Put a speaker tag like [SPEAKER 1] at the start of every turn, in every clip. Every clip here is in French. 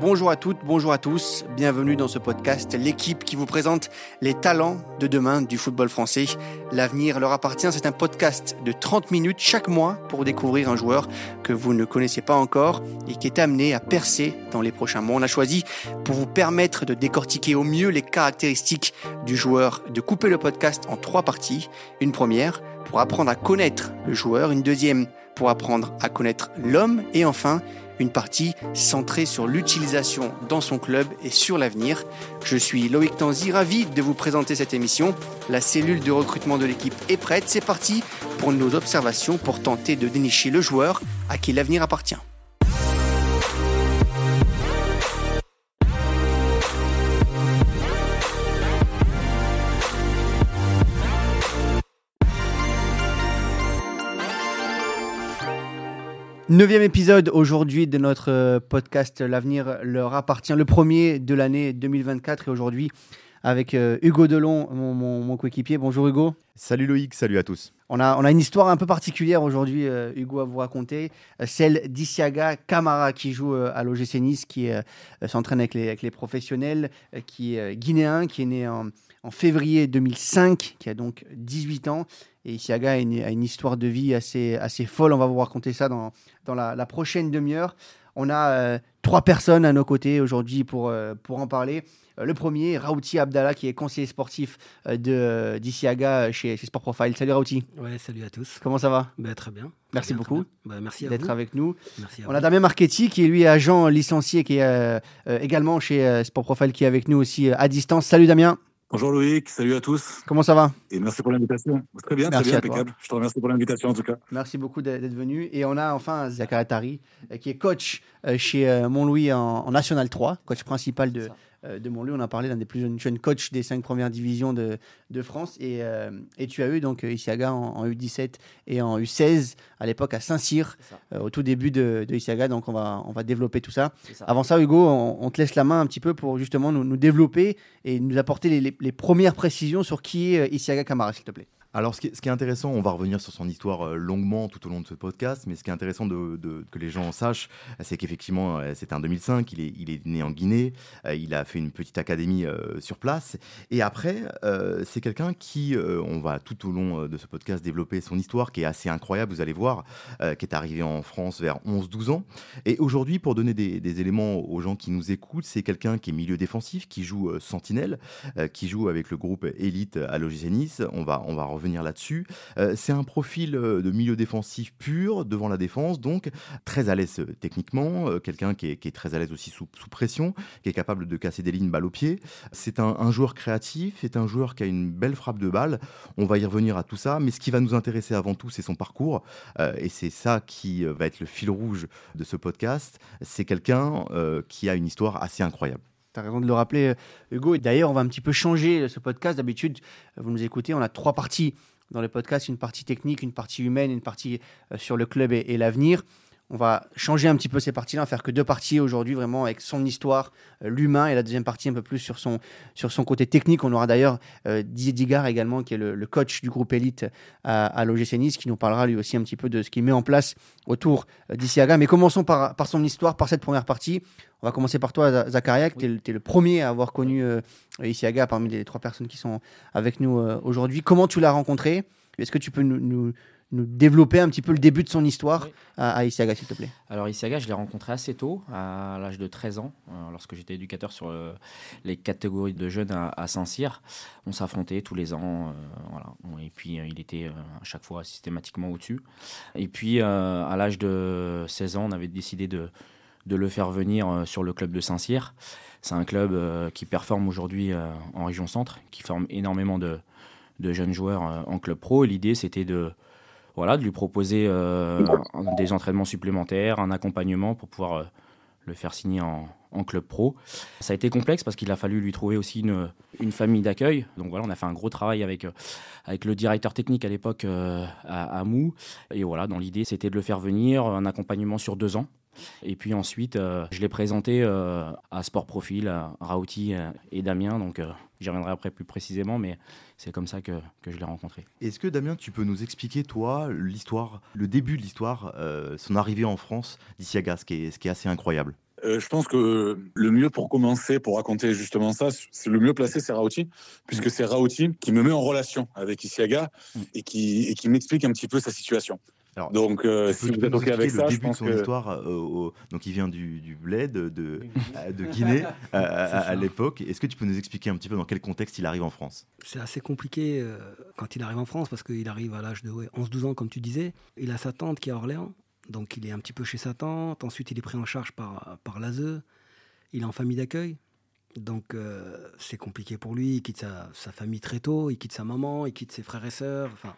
[SPEAKER 1] Bonjour à toutes, bonjour à tous, bienvenue dans ce podcast, l'équipe qui vous présente les talents de demain du football français. L'avenir leur appartient, c'est un podcast de 30 minutes chaque mois pour découvrir un joueur que vous ne connaissez pas encore et qui est amené à percer dans les prochains mois. On a choisi pour vous permettre de décortiquer au mieux les caractéristiques du joueur, de couper le podcast en trois parties. Une première pour apprendre à connaître le joueur, une deuxième pour apprendre à connaître l'homme et enfin une partie centrée sur l'utilisation dans son club et sur l'avenir. Je suis Loïc Tanzi, ravi de vous présenter cette émission. La cellule de recrutement de l'équipe est prête, c'est parti pour nos observations pour tenter de dénicher le joueur à qui l'avenir appartient. Neuvième épisode aujourd'hui de notre euh, podcast L'avenir leur appartient, le premier de l'année 2024 et aujourd'hui avec euh, Hugo Delon, mon, coéquipier. Bonjour Hugo.
[SPEAKER 2] Salut Loïc, salut à tous.
[SPEAKER 1] On a, on a une histoire un peu particulière aujourd'hui, euh, Hugo, à vous raconter. celle d'Isiaga Kamara qui joue à l'OGC Nice, qui s'entraîne avec les, avec les professionnels, qui est guinéen, qui est né en, en février 2005, qui a donc 18 ans. Et Isiaga a une, histoire de vie assez, assez folle. On va vous raconter ça dans, dans la, prochaine demi-heure. On a euh, trois personnes à nos côtés aujourd'hui pour, euh, pour en parler. Euh, le premier, Raouti Abdallah, qui est conseiller sportif de d'Isiaga chez, chez, Sport Profile. Salut Raouti.
[SPEAKER 3] Ouais, salut à tous.
[SPEAKER 1] Comment ça va?
[SPEAKER 3] Bah, Très bien.
[SPEAKER 1] Merci beaucoup
[SPEAKER 3] bah, merci
[SPEAKER 1] d'être avec nous.
[SPEAKER 3] Merci
[SPEAKER 1] On a Damien Marchetti, qui est lui agent licencié, qui est également chez Sport Profile, qui est avec nous aussi à distance. Salut Damien.
[SPEAKER 4] Bonjour Loïc, salut à tous.
[SPEAKER 1] Comment ça va?
[SPEAKER 4] Et merci pour l'invitation. Très bien, très bien, impeccable. Je te remercie pour l'invitation en tout cas.
[SPEAKER 1] Merci beaucoup d'être venu. Et on a enfin Zakaria Tari, euh, qui est coach euh, chez euh, Montlouis en, National 3, coach principal de, de Montluy. On a parlé d'un des plus jeunes, coachs des cinq premières divisions de, France. Euh, et, tu as eu donc euh, Isiaga en, U17 et en U16 à l'époque à Saint-Cyr, au tout début de, de, Isiaga. Donc on va, on va développer tout ça. Avant ça, Hugo, on, te laisse la main un petit peu pour justement nous, développer et nous apporter les, les, premières précisions sur qui est Isiaga Kamara, s'il te plaît.
[SPEAKER 2] Alors, ce qui, est, intéressant, on va revenir sur son histoire euh, longuement tout au long de ce podcast, mais ce qui est intéressant de, que les gens sachent, c'est qu'effectivement, euh, c'était en 2005, il est, né en Guinée, euh, il a fait une petite académie sur place, et après, c'est quelqu'un qui, on va tout au long de ce podcast développer son histoire, qui est assez incroyable, vous allez voir, qui est arrivé en France vers 11-12 ans. Et aujourd'hui, pour donner des, éléments aux gens qui nous écoutent, c'est quelqu'un qui est milieu défensif, qui joue sentinelle, qui joue avec le groupe élite à l'OGC Nice. On va, on va revenir là-dessus. Euh, c'est un profil euh, de milieu défensif pur devant la défense, donc très à l'aise euh, techniquement, quelqu'un qui est, très à l'aise aussi sous, pression, qui est capable de casser des lignes balle au pied. C'est un, joueur créatif, c'est un joueur qui a une belle frappe de balle. On va y revenir à tout ça, mais ce qui va nous intéresser avant tout, c'est son parcours, et c'est ça qui va être le fil rouge de ce podcast. C'est quelqu'un qui a une histoire assez incroyable.
[SPEAKER 1] Tu as raison de le rappeler, euh, Hugo. Et d'ailleurs, on va un petit peu changer ce podcast. D'habitude, euh, vous nous écoutez, on a trois parties dans le podcast une partie technique, une partie humaine, une partie euh, sur le club et l'avenir. On va changer un petit peu ces parties-là, faire que deux parties aujourd'hui, vraiment avec son histoire, euh, l'humain, et la deuxième partie un peu plus sur son, sur son côté technique. On aura d'ailleurs euh, Didier Digard également, qui est le, coach du groupe élite à, à l'OGC Nice, qui nous parlera lui aussi un petit peu de ce qu'il met en place autour euh, d'Isiaga. Mais commençons par, par son histoire, par cette première partie. On va commencer par toi, Zakaria, tu es, le premier à avoir connu euh, Isiaga parmi les trois personnes qui sont avec nous aujourd'hui. Comment tu l'as rencontré? Est-ce que tu peux nous nous développer un petit peu le début de son histoire à, Isiaga, s'il te plaît
[SPEAKER 3] Alors, Isiaga, je l'ai rencontré assez tôt, à l'âge de 13 ans, euh, lorsque j'étais éducateur sur euh, les catégories de jeunes à, Saint-Cyr. On s'affrontait tous les ans, euh, voilà. et puis il était à chaque fois systématiquement au-dessus. Et puis, à l'âge de 16 ans, on avait décidé de, de le faire venir sur le club de Saint-Cyr. C'est un club qui performe aujourd'hui en région centre, qui forme énormément de, de jeunes joueurs en club pro. L'idée, c'était de voilà, de lui proposer euh, des entraînements supplémentaires, un accompagnement pour pouvoir euh, le faire signer en, club pro. Ça a été complexe parce qu'il a fallu lui trouver aussi une, une famille d'accueil. Donc voilà, on a fait un gros travail avec, euh, avec le directeur technique à l'époque à, à, Mou. Et voilà, dans l'idée, c'était de le faire venir, un accompagnement sur deux ans. Et puis ensuite, je l'ai présenté à Sport Profil, à Raouti et Damien. Donc J'y reviendrai après plus précisément, mais c'est comme ça que, que je l'ai rencontré.
[SPEAKER 2] Est-ce que Damien, tu peux nous expliquer, toi, l'histoire, le début de l'histoire, euh, son arrivée en France d'Isiaga, ce qui est, ce qui est assez incroyable?
[SPEAKER 4] Je pense que le mieux pour commencer, pour raconter justement ça, c'est le mieux placé, c'est Rauti, puisque c'est Rauti qui me met en relation avec Isiaga mm. et qui, et qui m'explique un petit peu sa situation donc, euh, si vous êtes OK avec ça,
[SPEAKER 2] je pense son histoire, euh, donc il vient du, du bled de, de, Guinée à, l'époque. Est-ce que tu peux nous expliquer un petit peu dans quel contexte il arrive en France?
[SPEAKER 5] C'est assez compliqué euh, quand il arrive en France parce qu'il arrive à l'âge de 11-12 ans, comme tu disais. Il a sa tante qui est à Orléans, donc il est un petit peu chez sa tante. Ensuite, il est pris en charge par, par l'ASE. Il est en famille d'accueil. Donc c'est compliqué pour lui. Il quitte sa, sa, famille très tôt, il quitte sa maman, il quitte ses frères et sœurs. Enfin,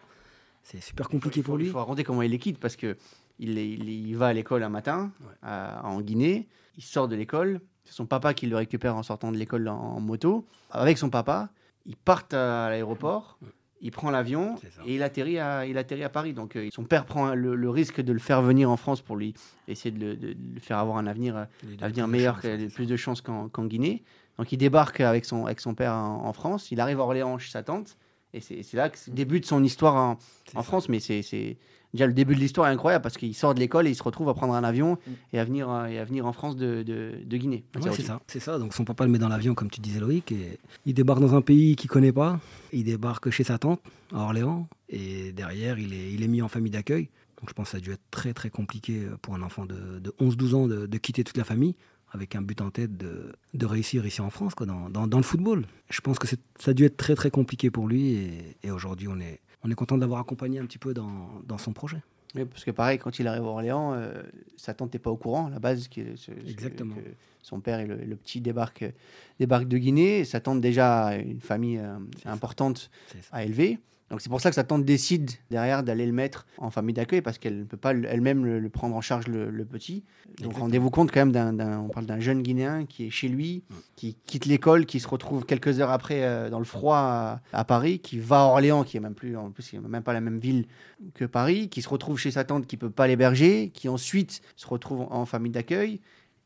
[SPEAKER 5] c'est super compliqué pour lui.
[SPEAKER 1] Il faut raconter comment il les quitte parce que il, il, va à l'école un matin en Guinée. Il sort de l'école. C'est son papa qui le récupère en sortant de l'école en, moto. Avec son papa, ils partent à l'aéroport. Il prend l'avion et il atterrit, à, il atterrit à Paris. Donc euh, son père prend le, risque de le faire venir en France pour lui essayer de le, faire avoir un avenir, avenir meilleur, plus de chances qu'en Guinée. Donc il débarque avec son, avec son père en, en, France. Il arrive à Orléans chez sa tante. Et c'est là que débute son histoire en, en France. Mais c'est déjà le début de l'histoire est incroyable parce qu'il sort de l'école et il se retrouve à prendre un avion mm. et, à venir, euh, et à venir en France de, de, Guinée.
[SPEAKER 5] c'est ça, c'est ça. Donc son papa le met dans l'avion, comme tu disais Loïc, et il débarque dans un pays qu'il connaît pas. Il débarque chez sa tante à Orléans et derrière il est, il est mis en famille d'accueil. Donc je pense que ça a dû être très très compliqué pour un enfant de, de 11-12 ans de, de, quitter toute la famille avec un but en tête de, de réussir ici en France, quoi, dans, dans, dans, le football. Je pense que ça a dû être très très compliqué pour lui et, et aujourd'hui on est, on est content de l'avoir accompagné un petit peu dans, dans son projet.
[SPEAKER 1] Oui, parce que pareil, quand il arrive à Orléans, euh, sa tante n'est pas au courant à la base. Que,
[SPEAKER 5] Exactement.
[SPEAKER 1] son père et le, petit débarquent, débarque de Guinée. Sa tante déjà une famille euh, importante à élever. Donc c'est pour ça que sa tante décide derrière d'aller le mettre en famille d'accueil parce qu'elle ne peut pas elle-même le, prendre en charge le, petit. Donc rendez-vous compte quand même d'un, on parle d'un jeune Guinéen qui est chez lui, qui quitte l'école, qui se retrouve quelques heures après euh, dans le froid à, Paris, qui va à Orléans, qui est même plus, en plus, même pas la même ville que Paris, qui se retrouve chez sa tante qui peut pas l'héberger, qui ensuite se retrouve en famille d'accueil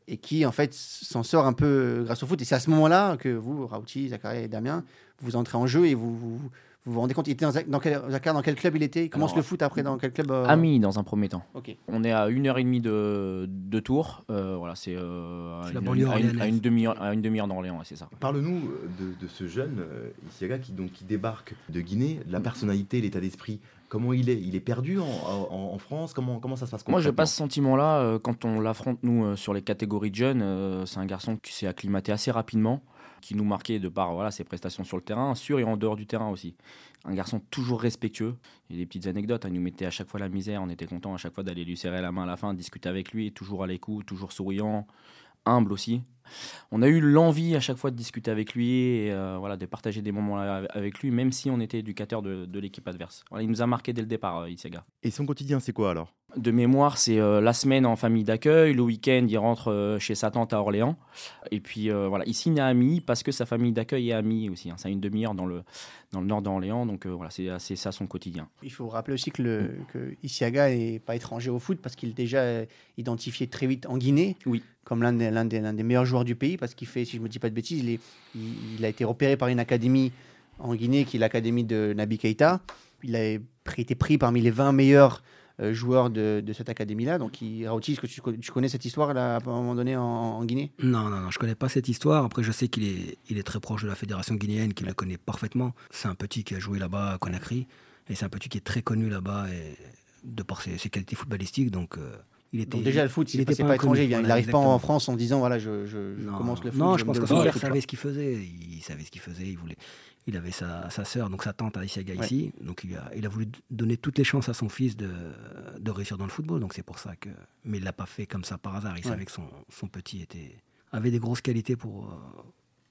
[SPEAKER 1] et qui en fait s'en sort un peu grâce au foot. Et c'est à ce moment-là que vous, Rauti, Zachary et Damien, vous entrez en jeu et vous, vous vous vous rendez compte, il était dans, quel, dans quel club il était? Il commence le foot après dans quel club euh?
[SPEAKER 3] Ami dans un premier temps. On est à une heure et demie de, de Tours. Euh, voilà, c'est
[SPEAKER 5] euh, à,
[SPEAKER 3] une demi-heure à une demi-heure d'Orléans, c'est ça.
[SPEAKER 2] Parle-nous de, de, ce jeune Isiaga qui donc qui débarque de Guinée, la personnalité, l'état d'esprit. Comment il est? Il est perdu en, en, France? Comment, comment ça se passe
[SPEAKER 3] Moi, je pas ce sentiment-là. Quand on l'affronte, nous, sur les catégories de jeunes, c'est un garçon qui s'est acclimaté assez rapidement qui nous marquait de par voilà, ses prestations sur le terrain, sur et en dehors du terrain aussi. Un garçon toujours respectueux. Il y a des petites anecdotes, hein. il nous mettait à chaque fois la misère, on était content à chaque fois d'aller lui serrer la main à la fin, discuter avec lui, toujours à l'écoute, toujours souriant, humble aussi. On a eu l'envie à chaque fois de discuter avec lui et euh, voilà, de partager des moments avec lui, même si on était éducateur de, l'équipe adverse. il nous a marqué dès le départ, euh,
[SPEAKER 2] Et son quotidien, c'est quoi alors?
[SPEAKER 3] De mémoire, c'est euh, la semaine en famille d'accueil, le week-end, il rentre euh, chez sa tante à Orléans. Et puis euh, voilà, il signe à Ami parce que sa famille d'accueil est Ami aussi. Hein. C'est une demi-heure dans le, dans le nord d'Orléans, donc voilà, c'est ça son quotidien.
[SPEAKER 1] Il faut rappeler aussi que, le, que Isiaga n'est pas étranger au foot parce qu'il est déjà identifié très vite en Guinée
[SPEAKER 3] oui.
[SPEAKER 1] comme l'un des, des, des, meilleurs joueurs du pays parce qu'il fait, si je ne me dis pas de bêtises, il, est, il, a été repéré par une académie en Guinée qui est l'académie de Nabi Keita. Il a été pris parmi les 20 meilleurs joueur de, cette académie-là. Donc, il, est-ce que tu, connais cette histoire là, à un moment donné en, Guinée?
[SPEAKER 5] Non, non, non, je connais pas cette histoire. Après, je sais qu'il est, il est très proche de la fédération guinéenne, qu'il la connaît parfaitement. C'est un petit qui a joué là-bas à Conakry, et c'est un petit qui est très connu là-bas et de par ses, qualités footballistiques. Donc, euh, il était,
[SPEAKER 1] donc déjà le foot, il n'était pas, étranger, il n'arrive pas en France en disant voilà je, je, commence le foot.
[SPEAKER 5] Non, je, pense que son père savait ce qu'il faisait. Il savait ce qu'il faisait. Il voulait, il avait sa, sa sœur, donc sa tante Aïssiaga ici. Donc il a, il a voulu donner toutes les chances à son fils de, de réussir dans le football. Donc c'est pour ça que. Mais il l'a pas fait comme ça par hasard. Il savait que son, son, petit était, avait des grosses qualités pour. Euh,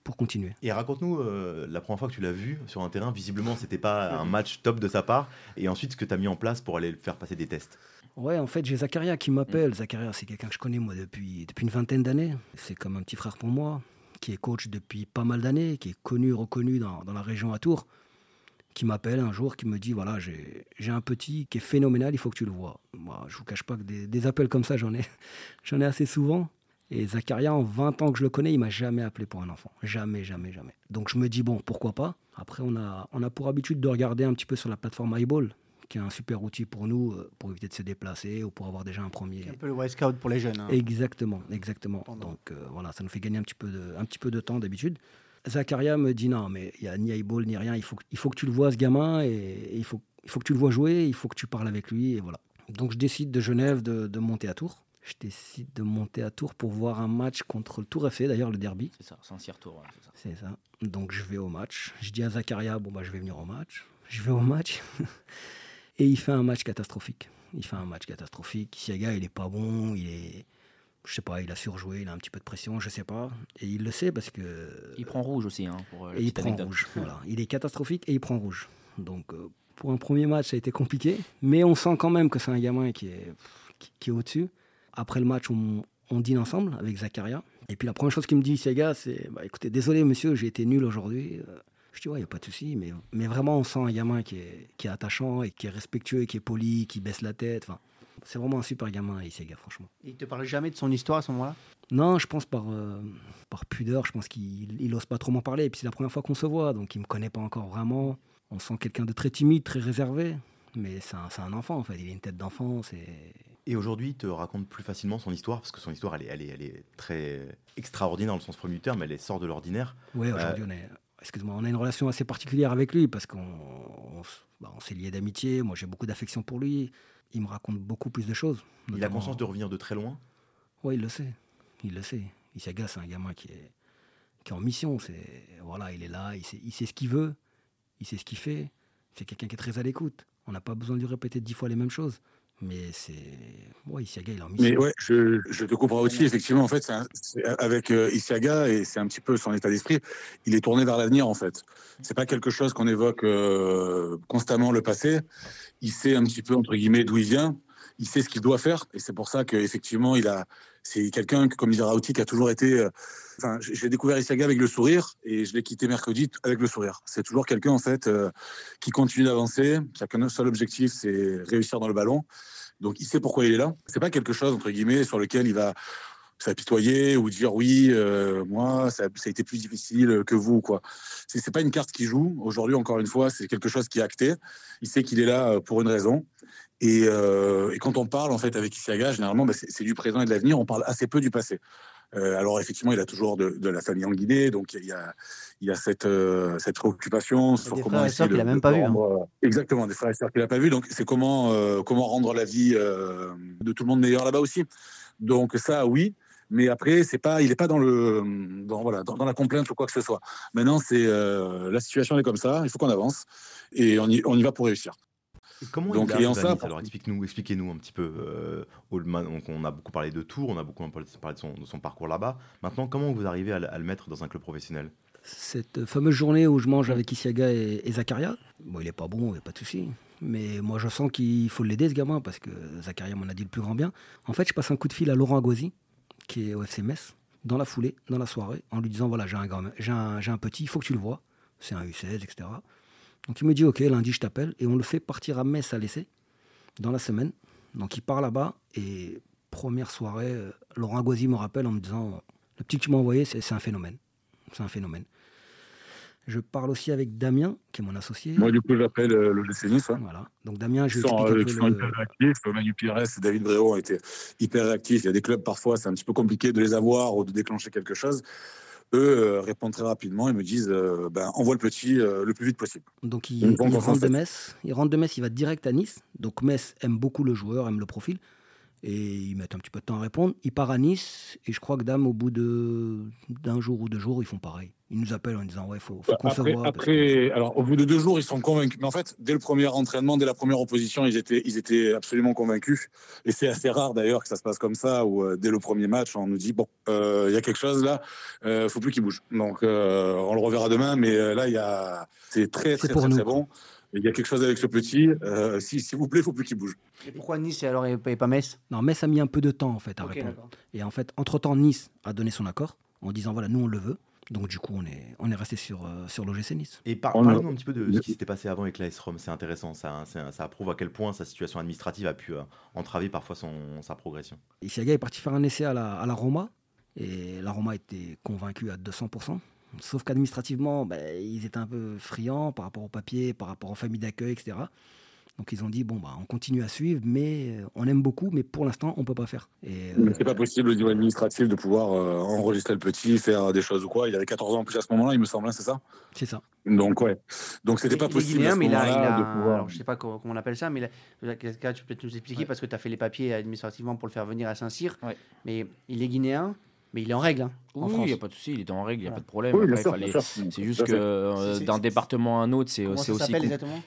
[SPEAKER 5] pour continuer.
[SPEAKER 2] Et raconte-nous euh, la première fois que tu l'as vu sur un terrain. Visiblement, c'était pas un match top de sa part. Et ensuite, ce que tu as mis en place pour aller le faire passer des tests?
[SPEAKER 5] Ouais, en fait, j'ai Zakaria qui m'appelle. Zakaria, c'est quelqu'un que je connais moi depuis, depuis une vingtaine d'années. C'est comme un petit frère pour moi qui est coach depuis pas mal d'années, qui est connu, reconnu dans, dans la région à Tours, qui m'appelle un jour, qui me dit voilà, j'ai un petit qui est phénoménal, il faut que tu le vois. Moi, je vous cache pas que des, appels comme ça, j'en ai, ai assez souvent. Et Zacharia, en 20 ans que je le connais, il m'a jamais appelé pour un enfant. Jamais, jamais, jamais. Donc je me dis bon, pourquoi pas? Après, on a, on a pour habitude de regarder un petit peu sur la plateforme iBall, qui est un super outil pour nous euh, pour éviter de se déplacer ou pour avoir déjà un premier.
[SPEAKER 1] Un peu le West Scout pour les jeunes. Hein.
[SPEAKER 5] Exactement, exactement. Donc euh, voilà, ça nous fait gagner un petit peu de, un petit peu de temps d'habitude. Zakaria me dit non, mais il n'y a ni eyeball ni rien. Il faut, il faut que tu le vois, ce gamin, et, il, faut, il faut que tu le vois jouer, il faut que tu parles avec lui, et voilà. Donc je décide de Genève de, de monter à Tours. Je décide de monter à Tours pour voir un match contre le Tour FC, d'ailleurs, le derby.
[SPEAKER 3] C'est ça, Saint-Cyr Tour.
[SPEAKER 5] c'est ça. Donc je vais au match. Je dis à Zakaria, bon, bah, je vais venir au match. Je vais au match. et il fait un match catastrophique. Il fait un match catastrophique. Siaga, il est pas bon. Il est. Je sais pas, il a surjoué, il a un petit peu de pression, je sais pas. Et il le sait parce que.
[SPEAKER 3] Il prend rouge aussi, hein, pour euh,
[SPEAKER 5] Et il prend rouge. voilà. Il est catastrophique et il prend rouge. Donc, euh, pour un premier match, ça a été compliqué. Mais on sent quand même que c'est un gamin qui est, qui, est au-dessus. Après le match, on, dîne ensemble avec Zakaria. Et puis la première chose qu'il me dit, Siaga, c'est bah, écoutez, désolé monsieur, j'ai été nul aujourd'hui. Je dis, ouais, il n'y a pas de souci. Mais, mais vraiment, on sent un gamin qui est, qui est attachant et qui est respectueux, et qui est poli, qui baisse la tête. Enfin, c'est vraiment un super gamin, Isega, franchement.
[SPEAKER 1] Il te parle jamais de son histoire à ce moment-là?
[SPEAKER 5] Non, je pense par, euh, par pudeur. Je pense qu'il n'ose pas trop m'en parler. Et puis c'est la première fois qu'on se voit, donc il ne me connaît pas encore vraiment. On sent quelqu'un de très timide, très réservé. Mais c'est un, un, enfant, en fait. Il a une tête d'enfant.
[SPEAKER 2] Et aujourd'hui, il te raconte plus facilement son histoire, parce que son histoire, elle est, elle est, elle est très extraordinaire dans le sens premier du terme, elle est sort de l'ordinaire.
[SPEAKER 5] Oui, aujourd'hui, euh, on est excuse-moi, on a une relation assez particulière avec lui parce qu'on bah, s'est lié d'amitié. Moi, j'ai beaucoup d'affection pour lui. Il me raconte beaucoup plus de choses.
[SPEAKER 2] Il a conscience de revenir de très loin?
[SPEAKER 5] Oui, il le sait. Il le sait. Il s'agace, c'est un gamin qui est, qui est en mission. C'est voilà, il est là, il sait, il sait ce qu'il veut, il sait ce qu'il fait. C'est quelqu'un qui est très à l'écoute. On n'a pas besoin de lui répéter dix fois les mêmes choses. Mais c'est. Ouais, Isiaga, il a
[SPEAKER 4] Mais ouais, je, je te comprends aussi. Effectivement, en fait, avec euh, Isiaga, et c'est un petit peu son état d'esprit, il est tourné vers l'avenir, en fait. C'est pas quelque chose qu'on évoque euh, constamment le passé. Il sait un petit peu, entre guillemets, d'où il vient. Il sait ce qu'il doit faire. Et c'est pour ça qu'effectivement, il a. C'est quelqu'un, comme disait Rauti, qui a toujours été. Euh, enfin, j'ai découvert Isiaga avec le sourire et je l'ai quitté mercredi avec le sourire. C'est toujours quelqu'un, en fait, qui continue d'avancer, qui a qu'un seul objectif, c'est réussir dans le ballon. Donc il sait pourquoi il est là. C'est pas quelque chose entre guillemets sur lequel il va s'apitoyer ou dire oui, euh, moi ça, a été plus difficile que vous quoi. C'est, pas une carte qui joue. Aujourd'hui encore une fois, c'est quelque chose qui est acté. Il sait qu'il est là euh, pour une raison. Et, euh, et quand on parle en fait avec Isiaga, généralement, bah, c'est, du présent et de l'avenir. On parle assez peu du passé. Euh, alors effectivement, il a toujours de, de, la famille en Guinée, donc il y a, il y a cette, euh, cette préoccupation
[SPEAKER 1] sur des comment. Frères et sœurs qu'il n'a même pas vu. Hein.
[SPEAKER 4] Exactement, des frères et sœurs qu'il n'a pas vu. Donc c'est comment, comment rendre la vie de tout le monde meilleure là-bas aussi. Donc ça, oui. Mais après, c'est pas, il n'est pas dans le, dans, voilà, dans, la complainte ou quoi que ce soit. Maintenant, c'est la situation est comme ça. Il faut qu'on avance et on y, on y va pour réussir
[SPEAKER 2] comment donc, il ça, Alors explique-nous, expliquez-nous un petit peu. Euh, donc on a beaucoup parlé de Tours, on a beaucoup parlé de son, de son parcours là-bas. Maintenant, comment vous arrivez à, le mettre dans un club professionnel?
[SPEAKER 5] Cette fameuse journée où je mange avec Isiaga et, Zakaria, bon, il est pas bon, il n'y a pas de souci. Mais moi, je sens qu'il faut l'aider, ce gamin, parce que Zakaria m'en a dit le plus grand bien. En fait, je passe un coup de fil à Laurent Agosi, qui est au FC dans la foulée, dans la soirée, en lui disant voilà, j'ai un, j'ai un, un petit, il faut que tu le vois. C'est un U16, etc. Donc il me dit ok, lundi je t'appelle et on le fait partir à Metz à l'essai dans la semaine. Donc il part là-bas et première soirée, euh, Laurent Aguazi me rappelle en me disant le petit que tu m'as envoyé, c'est un phénomène. C'est un phénomène. Je parle aussi avec Damien, qui est mon associé.
[SPEAKER 4] Moi, du coup, j'appelle euh, le Nice.
[SPEAKER 5] Voilà. Donc, Damien, je
[SPEAKER 4] expliquer euh, un peu le... réactifs. Manu Pires et David Bréau ont été hyper réactifs. Il y a des clubs, parfois, c'est un petit peu compliqué de les avoir ou de déclencher quelque chose eux euh, répondent très rapidement et me disent euh, ben, envoie le petit euh, le plus vite possible.
[SPEAKER 5] Donc il, rentre de Metz, il rentre de Metz, il va direct à Nice. Donc Metz aime beaucoup le joueur, aime le profil. Et ils mettent un petit peu de temps à répondre. Il part à Nice et je crois que Dame, au bout d'un jour ou deux jours, ils font pareil. Ils nous appellent en disant ouais, faut, faut qu'on
[SPEAKER 4] se voit. Après, alors au bout de deux jours, ils sont convaincus. Mais en fait, dès le premier entraînement, dès la première opposition, ils étaient, ils étaient absolument convaincus. Et c'est assez rare d'ailleurs que ça se passe comme ça, où euh, dès le premier match, on nous dit bon, euh, il y a quelque chose là, euh, faut plus qu'il bouge. Donc on le reverra demain, mais là, il y a, c'est très très très, très bon il y a quelque chose avec ce petit. Euh, S'il vous plaît, il faut plus qu'il bouge.
[SPEAKER 1] Et pourquoi Nice et alors et pas Metz?
[SPEAKER 5] Non, Metz a mis un peu de temps en fait à répondre. Et en fait, entre-temps, Nice a donné son accord en disant voilà, nous on le veut. Donc du coup, on est, on est resté sur, euh, sur l'OGC Nice.
[SPEAKER 2] Et par, parlez-nous un petit peu de ce qui s'était passé avant avec l'AS Rome. C'est intéressant, ça, ça, prouve à quel point sa situation administrative a pu euh, entraver parfois son, sa progression.
[SPEAKER 5] Isiaga est parti faire un essai à la, à la Roma, et la Roma était convaincue à 200%. Sauf qu'administrativement, ben, ils étaient un peu friands par rapport au papier, par rapport aux familles d'accueil, etc. Donc ils ont dit bon bah on continue à suivre, mais on aime beaucoup, mais pour l'instant on peut pas faire.
[SPEAKER 4] Et c'est pas possible au niveau administratif de pouvoir enregistrer le petit, faire des choses ou quoi. Il avait 14 ans en plus à ce moment-là, il me semble, hein, c'est ça?
[SPEAKER 5] C'est ça.
[SPEAKER 4] Donc ouais. Donc c'était pas possible. à ce mais là, de pouvoir...
[SPEAKER 1] je sais pas comment on appelle ça, mais là, tu peux peut-être nous expliquer parce que tu as fait les papiers administrativement pour le faire venir à Saint-Cyr. Mais il est guinéen. Mais il est en règle. Hein,
[SPEAKER 3] oui, il n'y a pas de souci, il est en règle, il n'y a pas de problème. c'est juste que euh, d'un département à un autre, c'est aussi.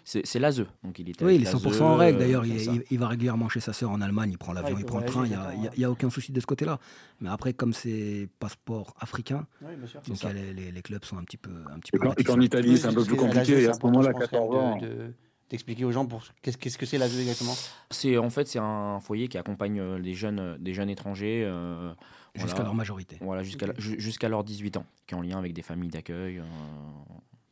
[SPEAKER 3] C'est l'ASE.
[SPEAKER 5] Donc il oui, il est 100% en règle. D'ailleurs, il, va régulièrement chez sa sœur en Allemagne, il prend l'avion, il prend le train, il n'y a, aucun souci de ce côté-là. Mais après, comme c'est passeport africain, donc les, clubs sont un petit peu. Un petit peu
[SPEAKER 4] et qu'en Italie, c'est un peu plus compliqué. À ce moment-là, 14 ans
[SPEAKER 1] d'expliquer aux gens pour qu'est-ce que c'est l'ASE exactement?
[SPEAKER 3] C'est en fait c'est un foyer qui accompagne euh, des jeunes des jeunes étrangers euh,
[SPEAKER 5] jusqu'à leur majorité.
[SPEAKER 3] Voilà jusqu'à jusqu'à leurs 18 ans, qui est en lien avec des familles d'accueil. Euh,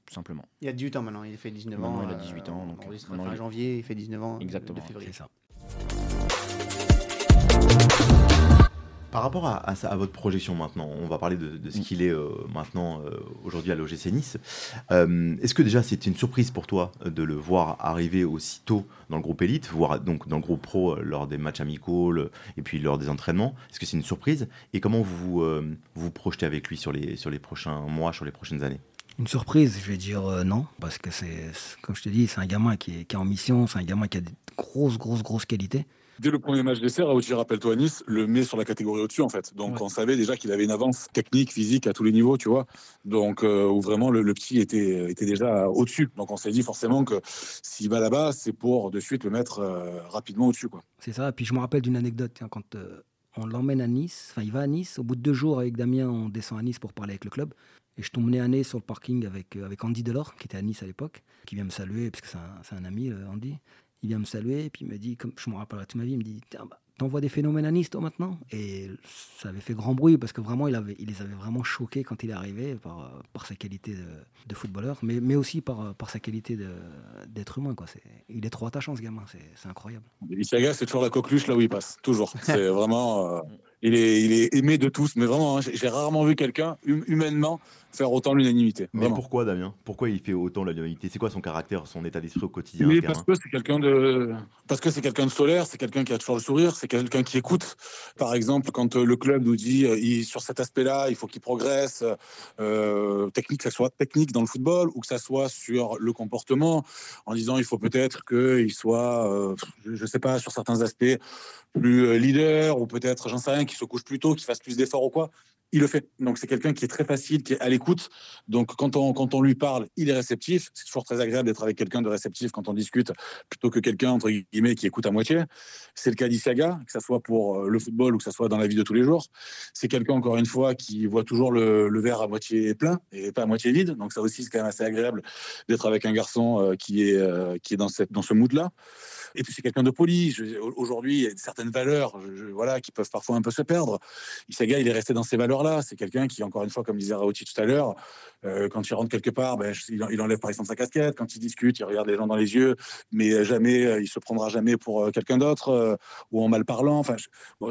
[SPEAKER 3] tout simplement.
[SPEAKER 1] Il y a 18 ans maintenant, il fait 19 ans.
[SPEAKER 3] il a 18 ans. Donc,
[SPEAKER 1] en janvier, il fait 19 ans.
[SPEAKER 3] Exactement.
[SPEAKER 1] De février.
[SPEAKER 5] C'est ça.
[SPEAKER 2] Par rapport à, à, votre projection maintenant, on va parler de, ce mm. qu'il est euh, maintenant euh, aujourd'hui à l'OGC Nice. Euh, est-ce que déjà c'était une surprise pour toi de le voir arriver aussitôt dans le groupe élite, voire donc dans le groupe pro lors des matchs amicaux et puis lors des entraînements? Est-ce que c'est une surprise? Et comment vous vous projetez avec lui sur les, sur les prochains mois, sur les prochaines années?
[SPEAKER 5] Une surprise, je vais dire non, parce que c'est, comme je te dis, c'est un gamin qui est, qui est en mission, c'est un gamin qui a des grosses, grosses, grosses qualités
[SPEAKER 4] dès le premier match d'essai, Raouti, rappelle-toi Nice, le met sur la catégorie au-dessus, en fait. Donc, on savait déjà qu'il avait une avance technique, physique à tous les niveaux, tu vois. Donc, euh, où vraiment le, petit était, était déjà au-dessus. Donc, on s'est dit forcément que s'il va là-bas, c'est pour de suite le mettre euh, rapidement au-dessus, quoi.
[SPEAKER 5] C'est ça. Et puis, je me rappelle d'une anecdote, quand euh, on l'emmène à Nice, enfin, il va à Nice. Au bout de deux jours, avec Damien, on descend à Nice pour parler avec le club. Et je tombe nez à nez sur le parking avec, avec Andy Delors, qui était à Nice à l'époque, qui vient me saluer, parce que c'est un, un, ami, Andy. Il vient me saluer, et puis il me dit, comme je me rappelle toute ma vie, il me dit bah, t'envoies des phénoménanistes toi maintenant? Et ça avait fait grand bruit parce que vraiment, il, avait, il les avait vraiment choqués quand il est arrivé par, par sa qualité de, footballeur, mais, mais aussi par, par sa qualité d'être humain. Quoi. il est trop attachant ce gamin, c'est incroyable.
[SPEAKER 4] Isiaga, c'est toujours la coqueluche là où il passe, toujours. C'est vraiment. Euh, il, est, il est aimé de tous, mais vraiment, hein, j'ai rarement vu quelqu'un hum, humainement faire autant l'unanimité.
[SPEAKER 2] Mais pourquoi Damien? Pourquoi il fait autant l'unanimité? C'est quoi son caractère, son état d'esprit au quotidien
[SPEAKER 4] Mais parce que c'est quelqu'un de parce que c'est quelqu'un de solaire, c'est quelqu'un qui a toujours le sourire, c'est quelqu'un qui écoute. Par exemple, quand euh, le club nous dit euh, sur cet aspect-là, il faut qu'il progresse, euh, technique, que ce soit technique dans le football ou que ça soit sur le comportement, en disant il faut peut-être qu'il soit, je ne sais pas, sur certains aspects plus leader ou peut-être, j'en sais rien, qu'il se couche plus tôt, qu'il fasse plus d'efforts ou quoi il le fait. Donc c'est quelqu'un qui est très facile, qui est à l'écoute. Donc quand on, quand on lui parle, il est réceptif. C'est toujours très agréable d'être avec quelqu'un de réceptif quand on discute, plutôt que quelqu'un, entre guillemets, qui écoute à moitié. C'est le cas d'Isiaga, que ce soit pour euh, le football ou que ce soit dans la vie de tous les jours. C'est quelqu'un, encore une fois, qui voit toujours le, verre à moitié plein et pas à moitié vide. Donc ça aussi, c'est quand même assez agréable d'être avec un garçon euh, qui est, euh, qui est dans, cette, dans ce mood-là. Et puis c'est quelqu'un de poli. Aujourd'hui, il y a certaines valeurs voilà, qui peuvent parfois un peu se perdre. Isaga, il est resté dans ces valeurs-là. C'est quelqu'un qui, encore une fois, comme disait Raouti tout à l'heure, euh, quand il rentre quelque part, ben, il, enlève par exemple sa casquette. Quand il discute, il regarde les gens dans les yeux, mais jamais, euh, il se prendra jamais pour euh, quelqu'un d'autre ou en mal parlant. Enfin,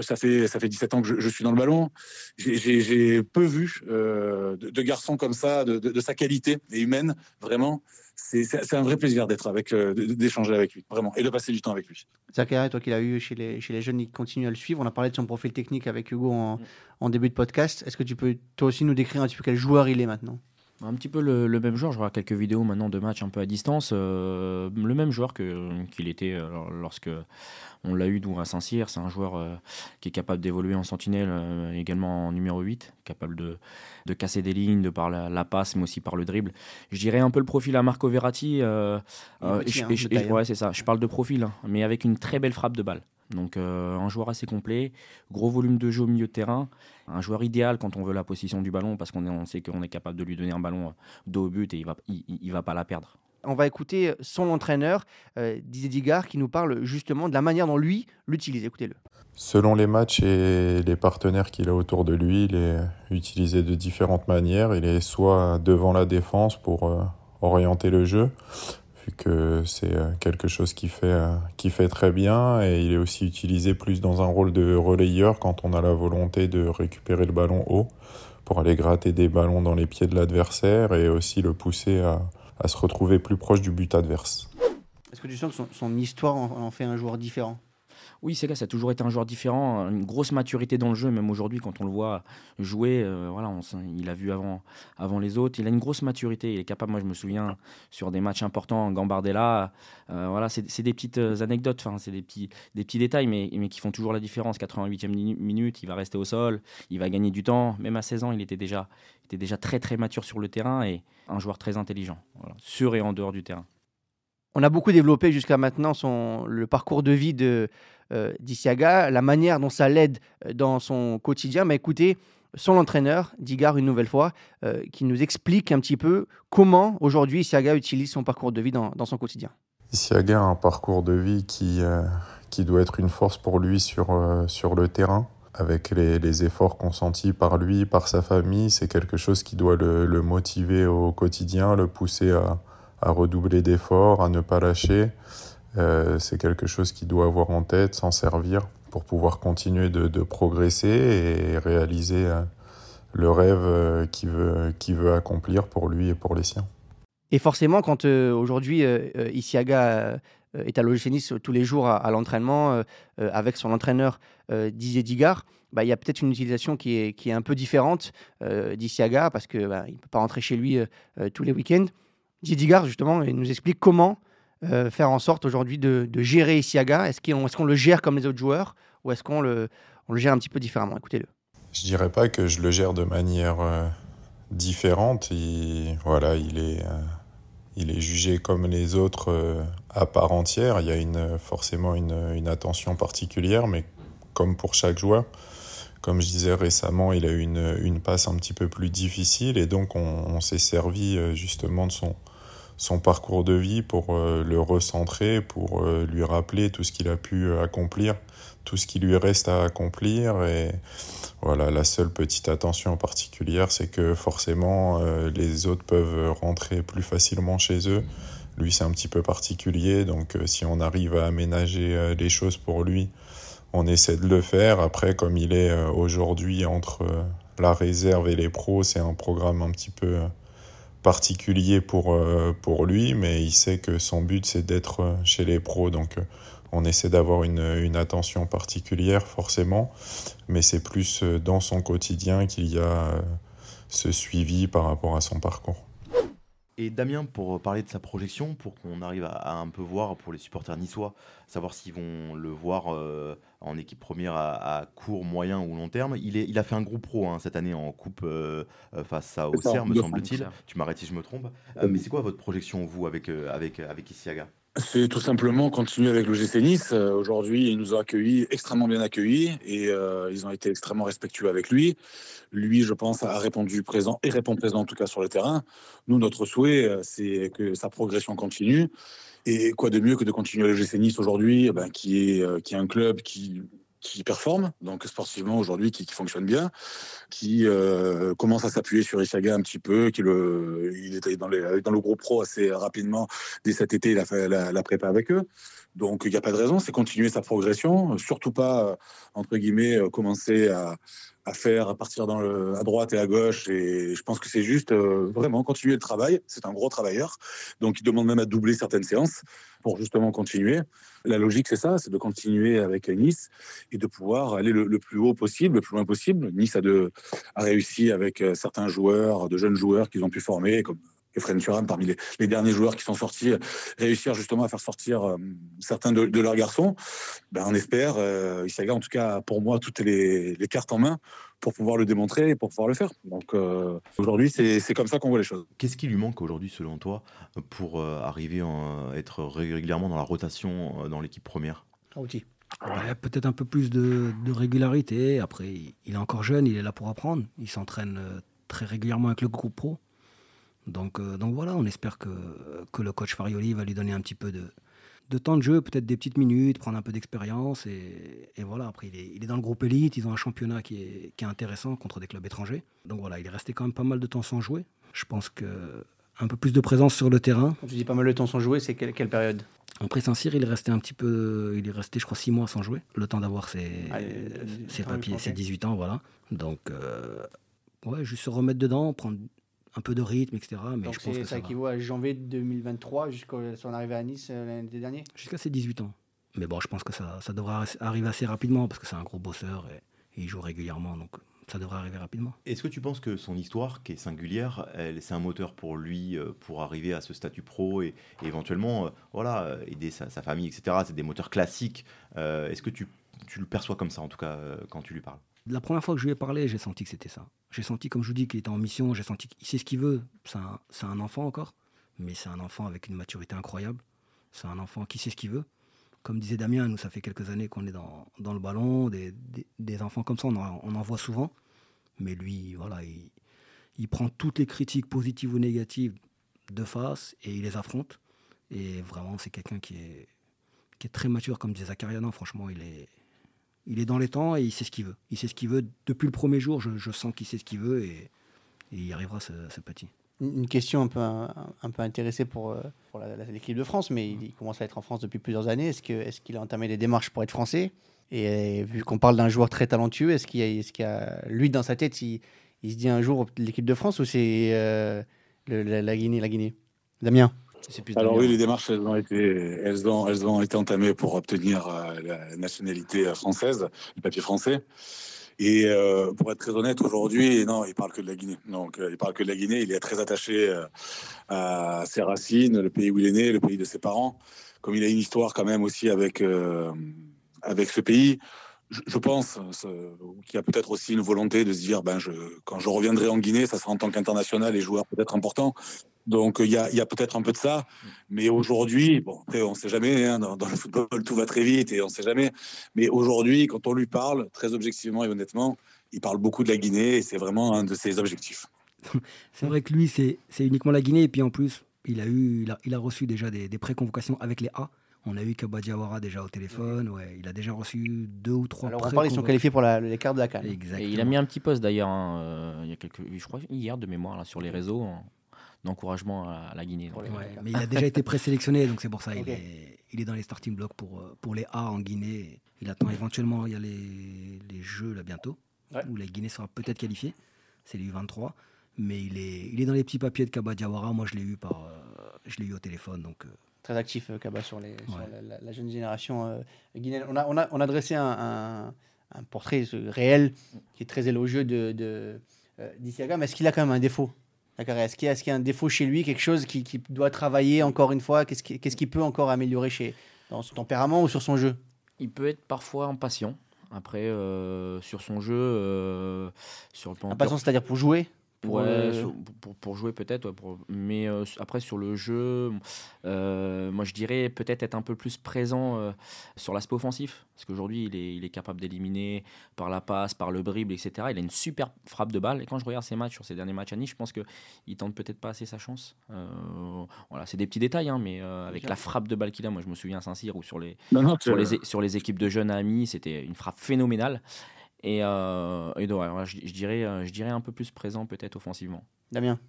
[SPEAKER 4] ça fait ça fait 17 ans que je, suis dans le ballon. J'ai peu vu de, garçons comme ça, de, de, sa qualité et humaine, vraiment c'est un vrai plaisir d'être avec, euh, d'échanger avec lui, vraiment, et de passer du temps avec lui.
[SPEAKER 1] Zachary, toi qui l'as eu chez les, chez les jeunes, il continue à le suivre. On a parlé de son profil technique avec Hugo en, en début de podcast. Est-ce que tu peux toi aussi nous décrire un petit peu quel joueur il est maintenant?
[SPEAKER 3] Un petit peu le, même joueur, je vois quelques vidéos maintenant de matchs un peu à distance. Euh, le même joueur qu'il était euh, lorsque on l'a eu à Saint-Cyr. C'est un joueur euh, qui est capable d'évoluer en sentinelle, également en numéro 8, capable de, de casser des lignes de par la, passe, mais aussi par le dribble. Je dirais un peu le profil à Marco Verratti. Hein, ouais, c'est ça. Je parle de profil, hein, mais avec une très belle frappe de balle. Donc euh, un joueur assez complet, gros volume de jeu au milieu de terrain, un joueur idéal quand on veut la position du ballon parce qu'on on sait qu'on est capable de lui donner un ballon euh, dos au but et il va, il, va pas la perdre.
[SPEAKER 1] On va écouter son entraîneur, euh, Didier Digard, qui nous parle justement de la manière dont lui l'utilise. Écoutez-le.
[SPEAKER 6] Selon les matchs et les partenaires qu'il a autour de lui, il est utilisé de différentes manières. Il est soit devant la défense pour orienter le jeu, que c'est euh, quelque chose qui fait, euh, qui fait très bien et il est aussi utilisé plus dans un rôle de relayeur quand on a la volonté de récupérer le ballon haut pour aller gratter des ballons dans les pieds de l'adversaire et aussi le pousser à, à se retrouver plus proche du but adverse.
[SPEAKER 1] Est-ce que tu sens que son, histoire en fait un joueur différent?
[SPEAKER 3] Oui, Sega, ça a toujours été un joueur différent, une grosse maturité dans le jeu, même aujourd'hui, quand on le voit jouer, euh, voilà, il a vu avant, avant les autres. Il a une grosse maturité, il est capable, moi je me souviens, sur des matchs importants, Gambardella, euh, voilà, c'est des petites euh, anecdotes, c'est des petits, des petits détails, mais, mais qui font toujours la différence. 88e minute, il va rester au sol, il va gagner du temps. Même à 16 ans, il était déjà, était déjà très très mature sur le terrain et un joueur très intelligent, sur et en dehors du terrain.
[SPEAKER 1] On a beaucoup développé jusqu'à maintenant son, le parcours de vie de, euh, la manière dont ça l'aide euh, dans son quotidien. Mais écoutez, son entraîneur, Digard, une nouvelle fois, euh, qui nous explique un petit peu comment aujourd'hui Isiaga utilise son parcours de vie dans, son quotidien.
[SPEAKER 6] Isiaga a un parcours de vie qui, qui doit être une force pour lui sur, sur le terrain. Avec les, efforts consentis par lui, par sa famille, c'est quelque chose qui doit le, motiver au quotidien, le pousser à, à redoubler d'efforts, à ne pas lâcher. Euh, c'est quelque chose qu'il doit avoir en tête, s'en servir pour pouvoir continuer de, progresser et réaliser euh, le rêve euh, qu'il veut, accomplir pour lui et pour les siens.
[SPEAKER 1] Et forcément, quand aujourd'hui Isiaga est à l'OGC tous les jours à, l'entraînement avec son entraîneur Didier Digard, bah, il y a peut-être une utilisation qui est, qui est un peu différente d'Isiaga parce qu'il bah, ne peut pas rentrer chez lui tous les week-ends. Didier Digard, justement, il nous explique comment euh, faire en sorte aujourd'hui de, gérer Isiaga Est-ce qu'on le gère comme les autres joueurs ou est-ce qu'on le, gère un petit peu différemment? Écoutez-le.
[SPEAKER 6] Je dirais pas que je le gère de manière euh, différente. Il, voilà, il est, euh, il est jugé comme les autres à part entière. Il y a forcément une, attention particulière, mais comme pour chaque joueur. Comme je disais récemment, il a eu une, passe un petit peu plus difficile et donc on, on s'est servi justement de son, son parcours de vie pour euh, le recentrer, pour euh, lui rappeler tout ce qu'il a pu euh, accomplir, tout ce qui lui reste à accomplir. Et voilà, la seule petite attention particulière, c'est que forcément, les autres peuvent rentrer plus facilement chez eux. Lui, c'est un petit peu particulier, donc si on arrive à aménager les choses pour lui, on essaie de le faire. Après, comme il est aujourd'hui entre la réserve et les pros, c'est un programme un petit peu particulier pour, euh, pour lui, mais il sait que son but c'est d'être euh, chez les pros, donc euh, on essaie d'avoir une, une, attention particulière forcément, mais c'est plus dans son quotidien qu'il y a ce suivi par rapport à son parcours.
[SPEAKER 2] Et Damien, pour parler de sa projection, pour qu'on arrive à, un peu voir pour les supporters niçois, savoir s'ils vont le voir en équipe première à, court, moyen ou long terme, il, est, il a fait un groupe pro hein, cette année en coupe euh, euh, face à Auxerre, me semble-t-il. Tu m'arrêtes si je me trompe. mais c'est quoi votre projection, vous, avec, avec, avec Isiaga
[SPEAKER 4] c'est tout simplement continuer avec le GC Nice. Aujourd'hui, il nous a accueillis, extrêmement bien accueillis, et ils ont été extrêmement respectueux avec lui. Lui, je pense, a répondu présent et répond présent en tout cas sur le terrain. Nous, notre souhait, euh, c'est que sa progression continue. Et quoi de mieux que de continuer le GC Nice aujourd'hui, eh ben, qui, est, euh, qui est un club qui, qui performe, donc sportivement aujourd'hui, qui, fonctionne bien, qui euh, commence à s'appuyer sur Ishaga un petit peu, qui le, il était dans, les, dans le groupe pro assez rapidement. Dès cet été, il a fait la, prépa avec eux. Donc il n'y a pas de raison, c'est continuer sa progression, surtout pas, entre guillemets, commencer à, à faire, à partir dans à droite et à gauche. Et je pense que c'est juste euh, vraiment continuer le travail. C'est un gros travailleur. Donc, il demande même à doubler certaines séances pour justement continuer. La logique, c'est ça, c'est de continuer avec Nice et de pouvoir aller le, plus haut possible, le plus loin possible. Nice a, de, a réussi avec euh, certains joueurs, de jeunes joueurs qu'ils ont pu former, comme Efren Turam, parmi les, derniers joueurs qui sont sortis, réussir justement à faire sortir euh, certains de, leurs garçons. Ben, on espère, euh, Isaga, en tout cas pour moi, toutes les, cartes en main pour pouvoir le démontrer et pour pouvoir le faire. Donc euh, aujourd'hui, c'est comme ça qu'on voit les choses.
[SPEAKER 2] Qu'est-ce qui lui manque aujourd'hui, selon toi, pour arriver à être régulièrement dans la rotation dans l'équipe première?
[SPEAKER 5] Ouais, peut-être un peu plus de, de, régularité. Après, il est encore jeune, il est là pour apprendre. Il s'entraîne très régulièrement avec le groupe pro. Donc, euh, donc voilà, on espère que, que le coach Farioli va lui donner un petit peu de, de temps de jeu, peut-être des petites minutes, prendre un peu d'expérience. Et, et, voilà, après, il est, il est, dans le groupe élite, ils ont un championnat qui est, qui est, intéressant contre des clubs étrangers. Donc voilà, il est resté quand même pas mal de temps sans jouer. Je pense que un peu plus de présence sur le terrain.
[SPEAKER 1] Quand tu dis pas mal de temps sans jouer, c'est quelle, quelle période?
[SPEAKER 5] Après Saint-Cyr, il est resté un petit peu, il est resté, je crois, six mois sans jouer, le temps d'avoir ses, ah, ses papiers, ses 18 ans, voilà. Donc, euh, ouais, juste se remettre dedans, prendre un peu de rythme, etc. Mais je pense que
[SPEAKER 1] ça, équivaut à janvier 2023 jusqu'à son arrivée à Nice euh, l'année dernière
[SPEAKER 5] Jusqu'à ses 18 ans. Mais bon, je pense que ça, ça devrait arriver assez rapidement parce que c'est un gros bosseur et, il joue régulièrement. Donc ça devrait arriver rapidement.
[SPEAKER 2] Est-ce que tu penses que son histoire, qui est singulière, c'est un moteur pour lui euh, pour arriver à ce statut pro et, éventuellement euh, voilà, aider sa, famille, etc. C'est des moteurs classiques. Est-ce que tu, tu, le perçois comme ça, en tout cas, quand tu lui parles?
[SPEAKER 5] La première fois que je lui ai parlé, j'ai senti que c'était ça. J'ai senti, comme je vous dis, qu'il était en mission. J'ai senti qu'il sait ce qu'il veut. C'est un, un, enfant encore, mais c'est un enfant avec une maturité incroyable. C'est un enfant qui sait ce qu'il veut. Comme disait Damien, nous, ça fait quelques années qu'on est dans, dans, le ballon. Des, des, enfants comme ça, on en, on en, voit souvent. Mais lui, voilà, il, il prend toutes les critiques positives ou négatives de face et il les affronte. Et vraiment, c'est quelqu'un qui est, qui est très mature, comme disait Zachariah. franchement, il est, il est dans les temps et il sait ce qu'il veut. Il sait ce qu'il veut. Depuis le premier jour, je, sens qu'il sait ce qu'il veut et, il y arrivera, ce, petit.
[SPEAKER 1] Une question un peu, un, peu intéressée pour, euh, pour l'équipe de France, mais il, commence à être en France depuis plusieurs années. Est-ce qu'il est qu'il a entamé des démarches pour être français? Et vu qu'on parle d'un joueur très talentueux, est-ce qu'il y, a, a, lui, dans sa tête, il, se dit un jour l'équipe de France ou c'est euh, la, Guinée, la Guinée? Damien
[SPEAKER 4] alors oui, les démarches, elles ont été, elles ont, elles ont été entamées pour obtenir euh, la nationalité française, le papier français. Et euh, pour être très honnête, aujourd'hui, non, il parle que de la Guinée. Donc, euh, il parle que de la Guinée. Il est très attaché à ses racines, le pays où il est né, le pays de ses parents. Comme il a une histoire quand même aussi avec avec ce pays, je, pense qu'il y a peut-être aussi une volonté de se dire, ben, quand je reviendrai en Guinée, ça sera en tant qu'international et joueur peut-être important. Donc il y a, peut-être un peu de ça. Mais aujourd'hui, après, on ne sait jamais, hein, dans, le football, tout va très vite et on ne sait jamais. Mais aujourd'hui, quand on lui parle, très objectivement et honnêtement, il parle beaucoup de la Guinée et c'est vraiment un de ses objectifs.
[SPEAKER 5] c'est vrai que lui, c'est uniquement la Guinée. Et puis en plus, il a, eu, il a, reçu déjà des, des pré-convocations avec les A. On a eu Kabadiawara déjà au téléphone. Ouais, il a déjà reçu deux ou trois.
[SPEAKER 1] Alors on parle, ils sont qualifiés pour l'écart de la CAN.
[SPEAKER 3] Et il a mis un petit poste d'ailleurs, hein, euh, il y a quelques, je crois hier de mémoire là, sur les réseaux d'encouragement à la Guinée.
[SPEAKER 5] mais il a déjà été présélectionné, donc c'est pour ça il, est, il est dans les starting blocks pour, euh, pour les A en Guinée. Il attend éventuellement, il y a les, les Jeux là bientôt, où la Guinée sera peut-être qualifiée. C'est les U23. Mais il est, il est dans les petits papiers de Kabadiawara. Moi, je l'ai eu, par, euh, je l'ai eu au téléphone. Donc,
[SPEAKER 1] très actif, euh, Kaba, sur, les, la, jeune génération euh, guinéenne. On a, on, a, on a dressé un, un, portrait réel qui est très élogieux de, de euh, mais est-ce qu'il a quand même un défaut? Est-ce qu'il y, est y, a un défaut chez lui, quelque chose qui, qui doit travailler encore une fois? Qu'est-ce qu'il qu peut encore améliorer chez, dans son tempérament ou sur son jeu?
[SPEAKER 3] Il peut être parfois impatient. Après, sur son jeu, sur le
[SPEAKER 1] plan. Impatient, c'est-à-dire pour jouer?
[SPEAKER 3] Ouais, euh, pour, pour, jouer peut-être, mais euh, après sur le jeu, euh, moi je dirais peut-être être un peu plus présent sur l'aspect offensif, parce qu'aujourd'hui il est, il est capable d'éliminer par la passe, par le dribble, etc. Il a une super frappe de balle, et quand je regarde ses matchs, sur ses derniers matchs à Nice, je pense qu'il tente peut-être pas assez sa chance. voilà, c'est des petits détails, hein, mais avec la frappe de balle qu'il a, moi je me souviens à Saint-Cyr ou sur les, sur, les, sur les équipes de jeunes amis, c'était une frappe phénoménale. Et, euh, je, dirais, euh, je dirais un peu plus présent peut-être offensivement.
[SPEAKER 1] Damien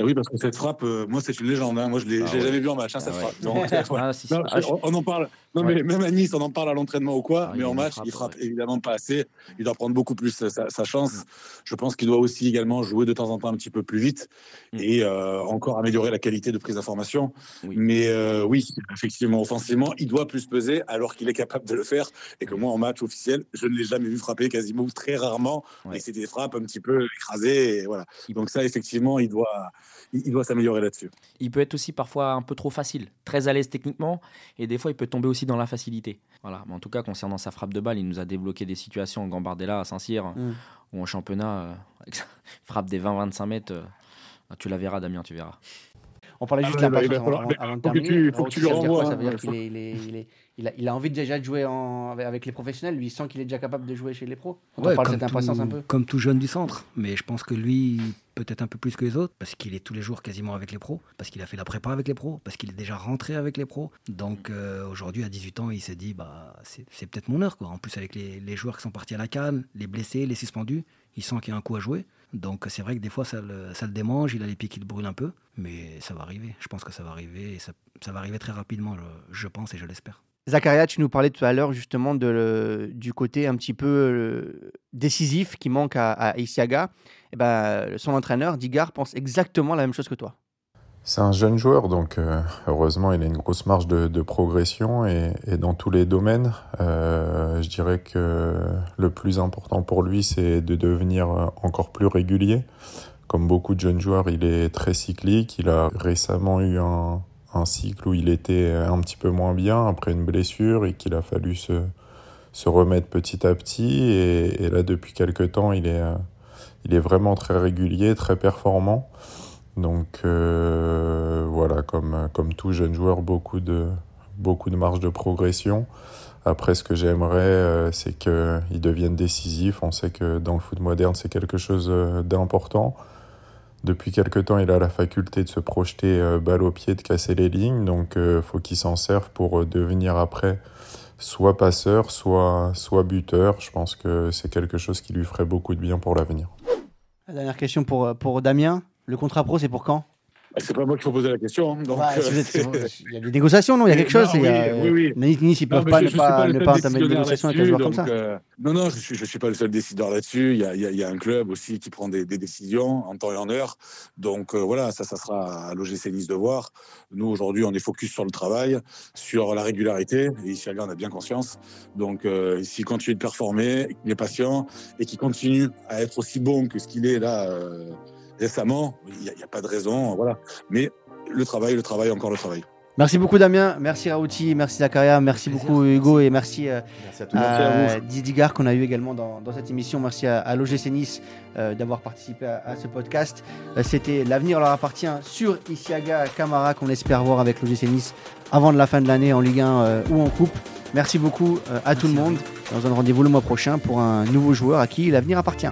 [SPEAKER 4] ah oui, parce que cette frappe, euh, moi, c'est une légende. Hein. Moi, je l'ai ah jamais vu en match, hein, cette ah frappe. Ah, on, en parle. Non, mais même à Nice, on en parle à l'entraînement ou quoi. mais en match, il frappe évidemment pas assez. Il doit prendre beaucoup plus sa, chance. Je pense qu'il doit aussi également jouer de temps en temps un petit peu plus vite mm. et euh, encore améliorer la qualité de prise d'information. Mais euh, oui, effectivement, offensivement, il doit plus peser alors qu'il est capable de le faire. Et que moi, en match officiel, je ne l'ai jamais vu frapper quasiment ou très rarement. Et c'est des frappes un petit peu écrasées. Et voilà. Donc ça, effectivement, il doit il doit s'améliorer là-dessus.
[SPEAKER 3] Il peut être aussi parfois un peu trop facile, très à l'aise techniquement, et des fois il peut tomber aussi dans la facilité. Voilà. Mais en tout cas, concernant sa frappe de balle, il nous a débloqué des situations en Gambardella, à Saint-Cyr, mm. ou en championnat, euh, frappe des 20-25 mètres. Euh, tu la verras, Damien, tu verras.
[SPEAKER 1] On parlait juste ah, bah, avant, de terminer. Il faut que tu, le renvoies. Ça veut dire qu'il est, il a, envie déjà de jouer avec les professionnels. Lui, il sent qu'il est déjà capable de jouer chez les pros.
[SPEAKER 5] on parle cette impatience un peu. Comme tout jeune du centre. Mais je pense que lui, peut-être un peu plus que les autres, parce qu'il est tous les jours quasiment avec les pros, parce qu'il a fait la prépa avec les pros, parce qu'il est déjà rentré avec les pros. Donc euh, aujourd'hui, à 18 ans, il s'est dit, bah, c'est peut-être mon heure. Quoi. En plus, avec les, joueurs qui sont partis à la canne, les blessés, les suspendus, il sent qu'il y a un coup à jouer. Donc c'est vrai que des fois, ça le, ça le, démange, il a les pieds qui le brûlent un peu, mais ça va arriver. Je pense que ça va arriver, et ça, ça va arriver très rapidement, je pense et je l'espère.
[SPEAKER 1] Zacharia, tu nous parlais tout à l'heure justement du côté un petit peu euh, décisif qui manque à, Isiaga. eh ben, son entraîneur, Digard, pense exactement la même chose que toi.
[SPEAKER 6] C'est un jeune joueur, donc euh, heureusement il a une grosse marge de, progression et, dans tous les domaines. Euh, je dirais que le plus important pour lui, c'est de devenir encore plus régulier. Comme beaucoup de jeunes joueurs, il est très cyclique. Il a récemment eu un, un cycle où il était un petit peu moins bien après une blessure et qu'il a fallu se, se remettre petit à petit. Et, là, depuis quelques temps, il est, il est vraiment très régulier, très performant. Donc euh, voilà, comme, comme tout jeune joueur, beaucoup de, beaucoup de marge de progression. Après, ce que j'aimerais, euh, c'est qu'il devienne décisif. On sait que dans le foot moderne, c'est quelque chose euh, d'important. Depuis quelque temps, il a la faculté de se projeter balle au pied, de casser les lignes. Donc, il faut qu'il s'en serve pour devenir après soit passeur, soit, soit buteur. Je pense que c'est quelque chose qui lui ferait beaucoup de bien pour l'avenir.
[SPEAKER 1] La dernière question pour, Damien. Le contrat pro, c'est pour quand?
[SPEAKER 4] C'est pas moi qui faut poser la question. Hein, donc,
[SPEAKER 1] euh, il y a des négociations, non Il y a quelque chose
[SPEAKER 4] oui, oui, oui.
[SPEAKER 1] Nice, ils peuvent pas, ne pas, ne pas entamer des négociations avec un joueur comme ça.
[SPEAKER 4] Euh, non, non, je ne suis, je suis pas le seul décideur là-dessus. Il y a, il y a, un club aussi qui prend des, des, décisions en temps et en heure. Donc euh, voilà, ça, ça sera à l'OGC Nice de voir. Nous, aujourd'hui, on est focus sur le travail, sur la régularité. Et ici, on a bien conscience. Donc s'il continue de performer, qu'il est patient et qu'il continue à être aussi bon que ce qu'il est là récemment, il n'y a, pas de raison, voilà. Mais le travail, le travail, encore le travail.
[SPEAKER 1] Merci beaucoup Damien, merci Raouti, merci Zakaria, merci beaucoup Hugo et merci, euh, à, Didier qu'on a eu également dans, cette émission. Merci à, l'OGC Nice euh, d'avoir participé à, ce podcast. Euh, c'était L'avenir leur appartient sur Isiaga Camara qu'on espère voir avec l'OGC Nice avant de la fin de l'année en Ligue 1 ou en Coupe. Merci beaucoup à tout le monde. On se donne rendez-vous le mois prochain pour un nouveau joueur à qui l'avenir appartient.